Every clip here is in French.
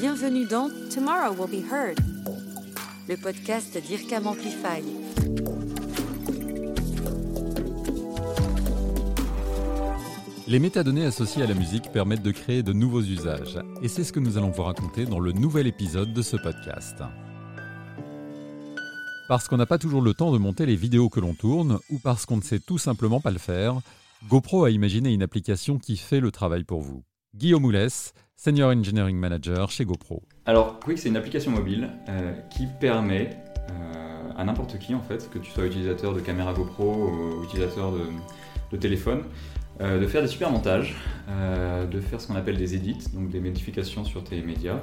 Bienvenue dans Tomorrow Will Be Heard, le podcast d'IRCAM Amplify. Les métadonnées associées à la musique permettent de créer de nouveaux usages, et c'est ce que nous allons vous raconter dans le nouvel épisode de ce podcast. Parce qu'on n'a pas toujours le temps de monter les vidéos que l'on tourne, ou parce qu'on ne sait tout simplement pas le faire, GoPro a imaginé une application qui fait le travail pour vous. Guillaume Moulès, Senior Engineering Manager chez GoPro. Alors, Quick, c'est une application mobile euh, qui permet euh, à n'importe qui, en fait, que tu sois utilisateur de caméra GoPro ou utilisateur de, téléphone, euh, de faire des super montages, de faire ce qu'on appelle des edits, donc des modifications sur tes médias,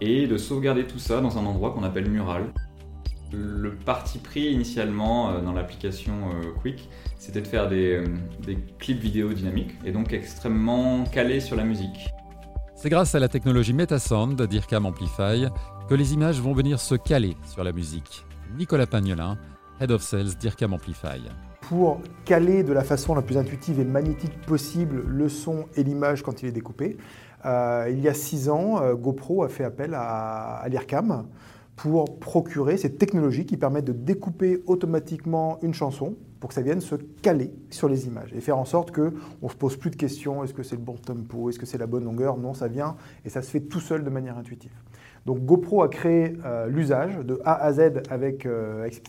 et de sauvegarder tout ça dans un endroit qu'on appelle Mural. Le parti pris initialement euh, dans l'application euh, Quick, c'était de faire euh, des, clips vidéo dynamiques et donc extrêmement calés sur la musique. C'est grâce à la technologie Metasound d'IRCAM Amplify que les images vont venir se caler sur la musique. Nicolas Pagnolin, Head of Sales d'IRCAM Amplify. Pour caler de la façon la plus intuitive et magnétique possible le son et l'image quand il est découpé, il y a six ans, GoPro a fait appel à, à l'IRCAM pour procurer ces technologies qui permettent de découper automatiquement une chanson pour que ça vienne se caler sur les images et faire en sorte qu'on ne se pose plus de questions, est-ce que c'est le bon tempo, est-ce que c'est la bonne longueur? Non, ça vient et ça se fait tout seul de manière intuitive. Donc GoPro a créé euh, l'usage de A à Z avec, euh, avec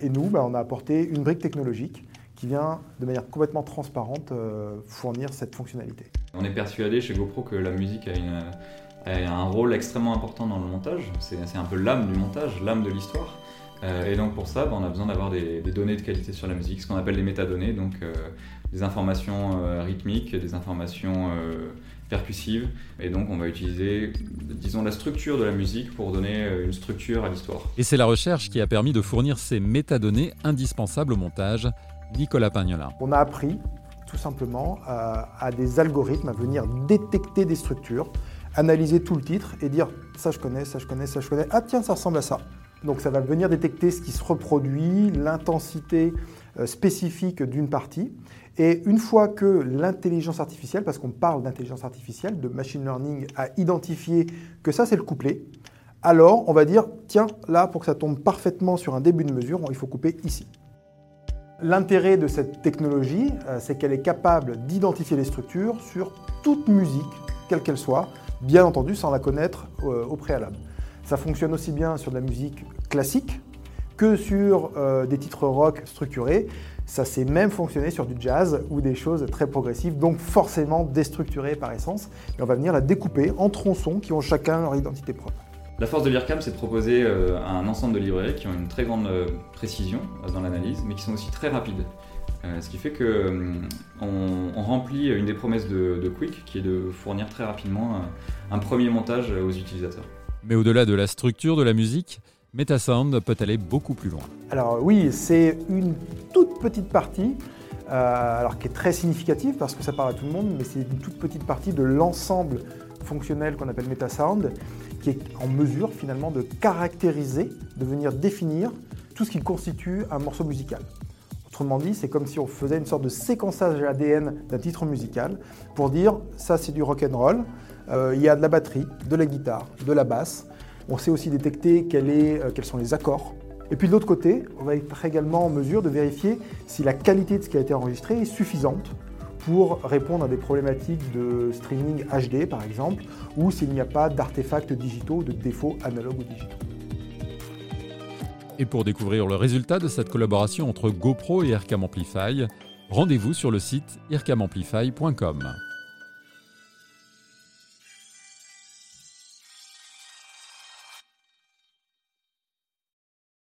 et nous, bah, on a apporté une brique technologique qui vient de manière complètement transparente euh, fournir cette fonctionnalité. On est persuadé chez GoPro que la musique a une a un rôle extrêmement important dans le montage. C'est un peu l'âme du montage, l'âme de l'histoire. Euh, et donc pour ça, bah, on a besoin d'avoir des, données de qualité sur la musique, ce qu'on appelle les métadonnées, donc euh, des informations euh, rythmiques, des informations percussives. Et donc on va utiliser, disons, la structure de la musique pour donner une structure à l'histoire. Et c'est la recherche qui a permis de fournir ces métadonnées indispensables au montage. Nicolas Pagnolin. On a appris tout simplement à des algorithmes à venir détecter des structures analyser tout le titre et dire ça je connais, ça je connais, ça je connais, ah tiens ça ressemble à ça. Donc ça va venir détecter ce qui se reproduit, l'intensité euh, spécifique d'une partie. Et une fois que l'intelligence artificielle, parce qu'on parle d'intelligence artificielle, de machine learning, a identifié que ça c'est le couplet, alors on va dire tiens là pour que ça tombe parfaitement sur un début de mesure, il faut couper ici. L'intérêt de cette technologie, euh, c'est qu'elle est capable d'identifier les structures sur toute musique, quelle qu'elle soit, bien entendu sans la connaître euh, au préalable. Ça fonctionne aussi bien sur de la musique classique que sur euh, des titres rock structurés. Ça sait même fonctionner sur du jazz ou des choses très progressives, donc forcément déstructurées par essence. Et on va venir la découper en tronçons qui ont chacun leur identité propre. La force de l'IRCAM, c'est de proposer euh, un ensemble de librairies qui ont une très grande précision dans l'analyse, mais qui sont aussi très rapides. Euh, ce qui fait qu'on euh, on remplit une des promesses de, Quick, qui est de fournir très rapidement un, un premier montage aux utilisateurs. Mais au-delà de la structure de la musique, Metasound peut aller beaucoup plus loin. Alors oui, c'est une toute petite partie, euh, alors qui est très significative parce que ça parle à tout le monde, mais c'est une toute petite partie de l'ensemble fonctionnel qu'on appelle Metasound, qui est en mesure finalement de caractériser, de venir définir tout ce qui constitue un morceau musical. Autrement dit, c'est comme si on faisait une sorte de séquençage ADN d'un titre musical pour dire ça c'est du rock and roll. Euh, il y a de la batterie, de la guitare, de la basse. On sait aussi détecter euh, quels sont les accords. Et puis de l'autre côté, on va être également en mesure de vérifier si la qualité de ce qui a été enregistré est suffisante pour répondre à des problématiques de streaming HD par exemple, ou s'il n'y a pas d'artefacts digitaux, de défauts analogues ou digitaux. Et pour découvrir le résultat de cette collaboration entre GoPro et IRCAM Amplify, rendez-vous sur le site ircamamplify.com.